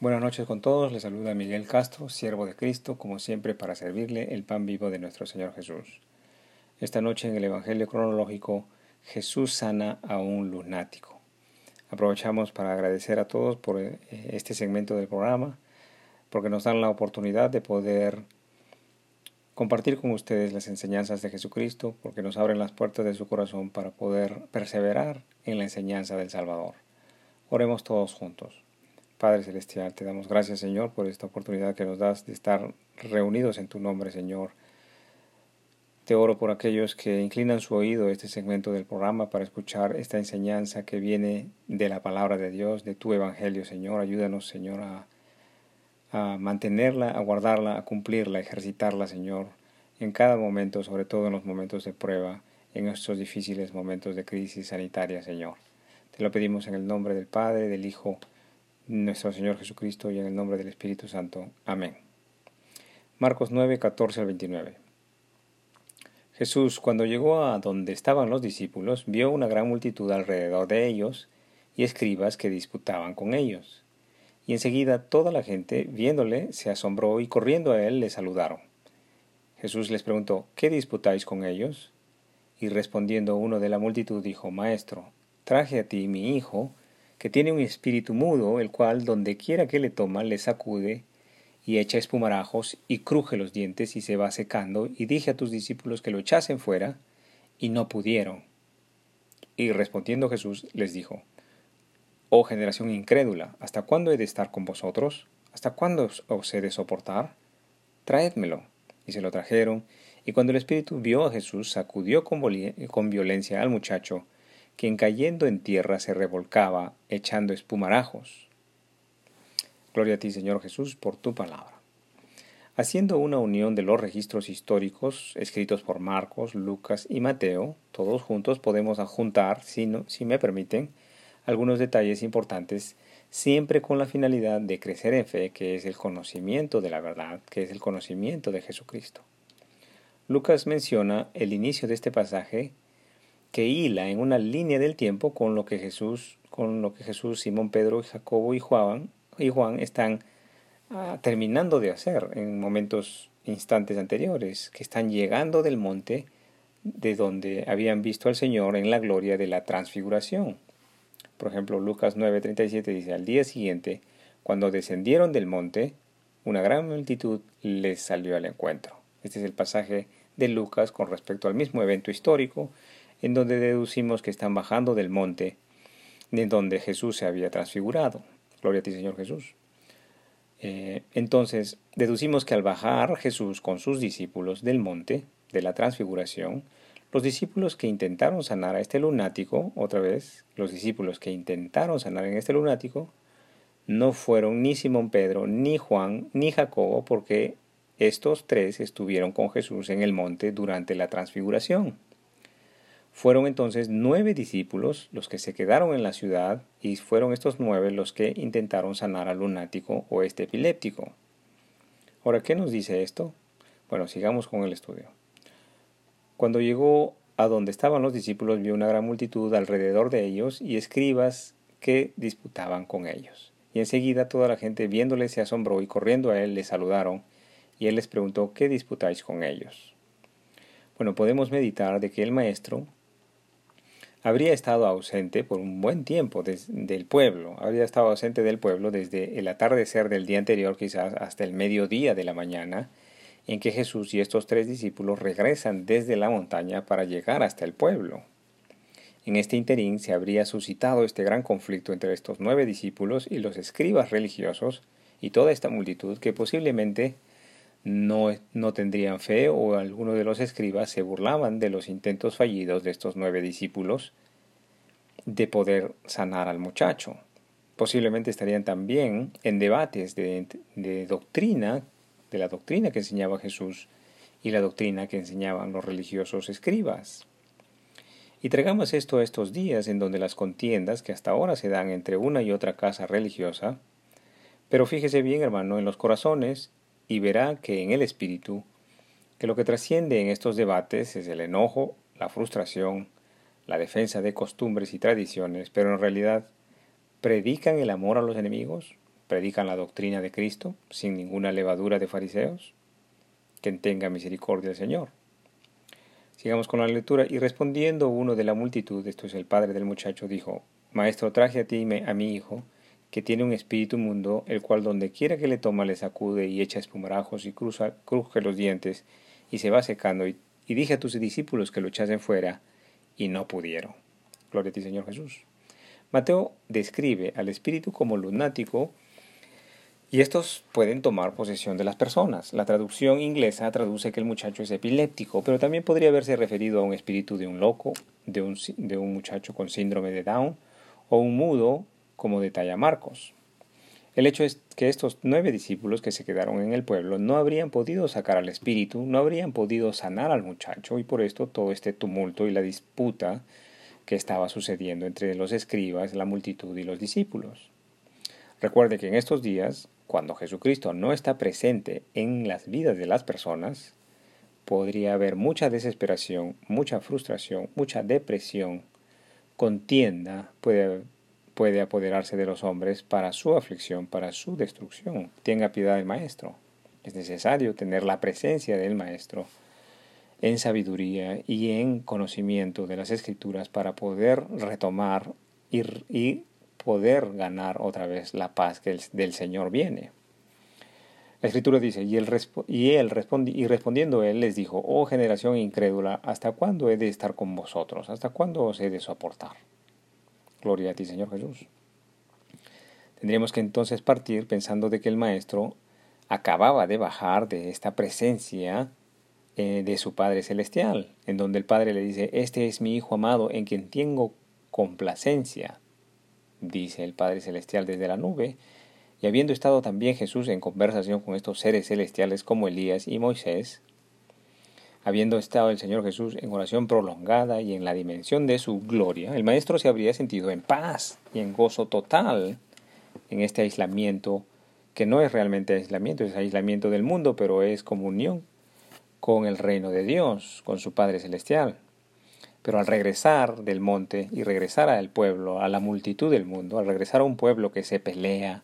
Buenas noches con todos, les saluda Miguel Castro, siervo de Cristo, como siempre para servirle el pan vivo de nuestro Señor Jesús. Esta noche en el Evangelio cronológico, Jesús sana a un lunático. Aprovechamos para agradecer a todos por eh, este segmento del programa, porque nos dan la oportunidad de poder compartir con ustedes las enseñanzas de Jesucristo, porque nos abren las puertas de su corazón para poder perseverar en la enseñanza del Salvador. Oremos todos juntos. Padre Celestial, te damos gracias, Señor, por esta oportunidad que nos das de estar reunidos en tu nombre, Señor. Te oro por aquellos que inclinan su oído a este segmento del programa para escuchar esta enseñanza que viene de la palabra de Dios, de tu Evangelio, Señor. Ayúdanos, Señor, a, mantenerla, a guardarla, a cumplirla, a ejercitarla, Señor, en cada momento, sobre todo en los momentos de prueba, en estos difíciles momentos de crisis sanitaria, Señor. Te lo pedimos en el nombre del Padre, del Hijo, nuestro Señor Jesucristo y en el nombre del Espíritu Santo. Amén. Marcos 9, 14 al 29. Jesús, cuando llegó a donde estaban los discípulos, vio una gran multitud alrededor de ellos y escribas que disputaban con ellos. Y enseguida toda la gente, viéndole, se asombró y corriendo a él le saludaron. Jesús les preguntó, ¿qué disputáis con ellos? Y respondiendo uno de la multitud dijo, Maestro, traje a ti mi hijo, que tiene un espíritu mudo, el cual donde quiera que le toma le sacude y echa espumarajos y cruje los dientes y se va secando, y dije a tus discípulos que lo echasen fuera, y no pudieron. Y respondiendo Jesús les dijo, Oh generación incrédula, ¿hasta cuándo he de estar con vosotros? ¿Hasta cuándo os he de soportar? Traédmelo. Y se lo trajeron, y cuando el espíritu vio a Jesús, sacudió con, con violencia al muchacho, quien cayendo en tierra se revolcaba, echando espumarajos. Gloria a ti, Señor Jesús, por tu palabra. Haciendo una unión de los registros históricos escritos por Marcos, Lucas y Mateo, todos juntos podemos adjuntar, si, si me permiten, algunos detalles importantes, siempre con la finalidad de crecer en fe, que es el conocimiento de la verdad, que es el conocimiento de Jesucristo. Lucas menciona el inicio de este pasaje que hila en una línea del tiempo con lo que Jesús, con lo que Jesús, Simón, Pedro, Jacobo y Juan, y Juan están ah, terminando de hacer en momentos, instantes anteriores, que están llegando del monte de donde habían visto al Señor en la gloria de la transfiguración. Por ejemplo, Lucas 9:37 dice, al día siguiente, cuando descendieron del monte, una gran multitud les salió al encuentro. Este es el pasaje de Lucas con respecto al mismo evento histórico en donde deducimos que están bajando del monte de donde Jesús se había transfigurado. Gloria a ti, Señor Jesús. Eh, entonces, deducimos que al bajar Jesús con sus discípulos del monte de la transfiguración, los discípulos que intentaron sanar a este lunático, otra vez, los discípulos que intentaron sanar en este lunático, no fueron ni Simón Pedro, ni Juan, ni Jacobo, porque estos tres estuvieron con Jesús en el monte durante la transfiguración. Fueron entonces nueve discípulos los que se quedaron en la ciudad y fueron estos nueve los que intentaron sanar al lunático o este epiléptico. Ahora, ¿qué nos dice esto? Bueno, sigamos con el estudio. Cuando llegó a donde estaban los discípulos, vio una gran multitud alrededor de ellos y escribas que disputaban con ellos. Y enseguida toda la gente viéndole se asombró y corriendo a él le saludaron, y él les preguntó, ¿qué disputáis con ellos? Bueno, podemos meditar de que el maestro habría estado ausente por un buen tiempo del pueblo, habría estado ausente del pueblo desde el atardecer del día anterior quizás hasta el mediodía de la mañana, en que Jesús y estos tres discípulos regresan desde la montaña para llegar hasta el pueblo. En este interín se habría suscitado este gran conflicto entre estos nueve discípulos y los escribas religiosos y toda esta multitud que posiblemente no, no tendrían fe o algunos de los escribas se burlaban de los intentos fallidos de estos nueve discípulos de poder sanar al muchacho. Posiblemente estarían también en debates de, de doctrina, de la doctrina que enseñaba Jesús y la doctrina que enseñaban los religiosos escribas. Y traigamos esto a estos días en donde las contiendas que hasta ahora se dan entre una y otra casa religiosa, pero fíjese bien, hermano, en los corazones y verá que en el espíritu, que lo que trasciende en estos debates es el enojo, la frustración, la defensa de costumbres y tradiciones, pero en realidad predican el amor a los enemigos, predican la doctrina de Cristo sin ninguna levadura de fariseos? Que tenga misericordia el Señor. Sigamos con la lectura. Y respondiendo uno de la multitud, esto es el padre del muchacho, dijo, Maestro, traje a ti a mi hijo, que tiene un espíritu mundo, el cual donde quiera que le toma le sacude y echa espumarajos y cruje los dientes y se va secando. Y, y dije a tus discípulos que lo echasen fuera y no pudieron. Gloria a ti, Señor Jesús. Mateo describe al espíritu como lunático y estos pueden tomar posesión de las personas. La traducción inglesa traduce que el muchacho es epiléptico, pero también podría haberse referido a un espíritu de un loco, de un, de un muchacho con síndrome de Down o un mudo, como detalla Marcos. El hecho es que estos nueve discípulos que se quedaron en el pueblo no habrían podido sacar al espíritu, no habrían podido sanar al muchacho y por esto todo este tumulto y la disputa que estaba sucediendo entre los escribas, la multitud y los discípulos. Recuerde que en estos días, cuando Jesucristo no está presente en las vidas de las personas, podría haber mucha desesperación, mucha frustración, mucha depresión, contienda, puede, puede apoderarse de los hombres para su aflicción, para su destrucción. Tenga piedad del Maestro. Es necesario tener la presencia del Maestro en sabiduría y en conocimiento de las escrituras para poder retomar y, poder ganar otra vez la paz que del Señor viene. La escritura dice, y él, y, él y respondiendo él les dijo, oh generación incrédula, ¿hasta cuándo he de estar con vosotros? ¿Hasta cuándo os he de soportar? Gloria a ti, Señor Jesús. Tendríamos que entonces partir pensando de que el Maestro acababa de bajar de esta presencia eh, de su Padre Celestial, en donde el Padre le dice, este es mi Hijo amado en quien tengo complacencia, dice el Padre Celestial desde la nube, y habiendo estado también Jesús en conversación con estos seres celestiales como Elías y Moisés, habiendo estado el Señor Jesús en oración prolongada y en la dimensión de su gloria, el Maestro se habría sentido en paz y en gozo total en este aislamiento, que no es realmente aislamiento, es aislamiento del mundo, pero es comunión con el reino de Dios, con su Padre Celestial. Pero al regresar del monte y regresar al pueblo, a la multitud del mundo, al regresar a un pueblo que se pelea,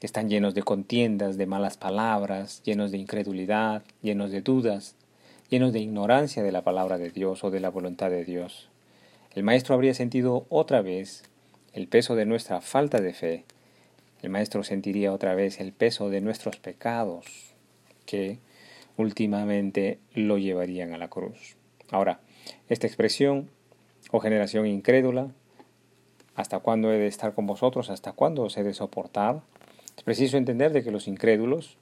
que están llenos de contiendas, de malas palabras, llenos de incredulidad, llenos de dudas, llenos de ignorancia de la palabra de Dios o de la voluntad de Dios, el Maestro habría sentido otra vez el peso de nuestra falta de fe. El Maestro sentiría otra vez el peso de nuestros pecados, que últimamente lo llevarían a la cruz. Ahora, esta expresión o generación incrédula, ¿hasta cuándo he de estar con vosotros? ¿Hasta cuándo os he de soportar? Es preciso entender de que los incrédulos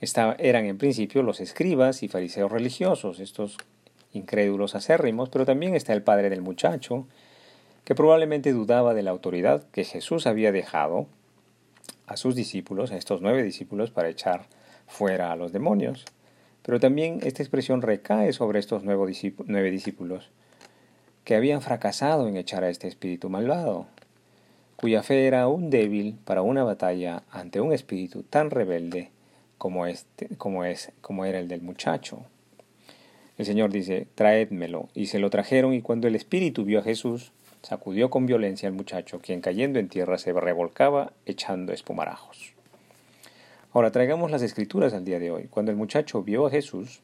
eran en principio los escribas y fariseos religiosos, estos incrédulos acérrimos, pero también está el padre del muchacho, que probablemente dudaba de la autoridad que Jesús había dejado a sus discípulos, a estos nueve discípulos, para echar fuera a los demonios. Pero también esta expresión recae sobre estos nueve discípulos que habían fracasado en echar a este espíritu malvado, cuya fe era aún débil para una batalla ante un espíritu tan rebelde como, este, como, es, como era el del muchacho. El Señor dice, traédmelo, y se lo trajeron, y cuando el espíritu vio a Jesús, sacudió con violencia al muchacho, quien cayendo en tierra se revolcaba echando espumarajos. Ahora traigamos las escrituras al día de hoy. Cuando el muchacho vio a Jesús,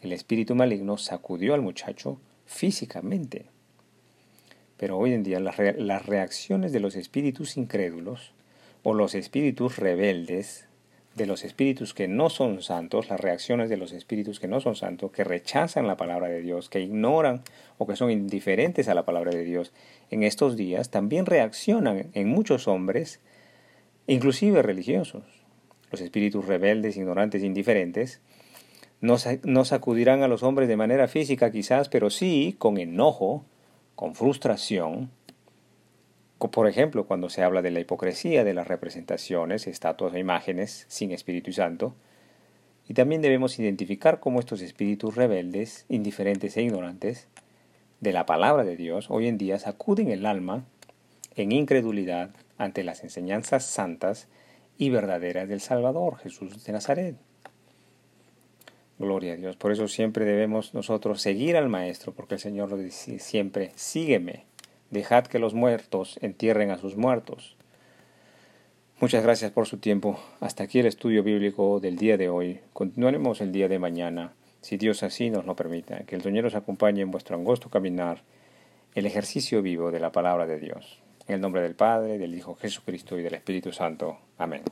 el espíritu maligno sacudió al muchacho físicamente. Pero hoy en día las, reacciones de los espíritus incrédulos o los espíritus rebeldes, de los espíritus que no son santos, las reacciones de los espíritus que no son santos, que rechazan la palabra de Dios, que ignoran o que son indiferentes a la palabra de Dios, en estos días también reaccionan en muchos hombres, inclusive religiosos. Los espíritus rebeldes, ignorantes, indiferentes, no, sacudirán a los hombres de manera física quizás, pero sí con enojo, con frustración. Por ejemplo, cuando se habla de la hipocresía de las representaciones, estatuas e imágenes sin Espíritu Santo, y también debemos identificar cómo estos espíritus rebeldes, indiferentes e ignorantes de la palabra de Dios hoy en día sacuden el alma en incredulidad ante las enseñanzas santas y verdadera del Salvador, Jesús de Nazaret. Gloria a Dios. Por eso siempre debemos nosotros seguir al Maestro, porque el Señor lo dice siempre, sígueme, dejad que los muertos entierren a sus muertos. Muchas gracias por su tiempo. Hasta aquí el estudio bíblico del día de hoy. Continuaremos el día de mañana, si Dios así nos lo permita. Que el Señor os acompañe en vuestro angosto caminar, el ejercicio vivo de la palabra de Dios. En el nombre del Padre, del Hijo Jesucristo y del Espíritu Santo. Amén.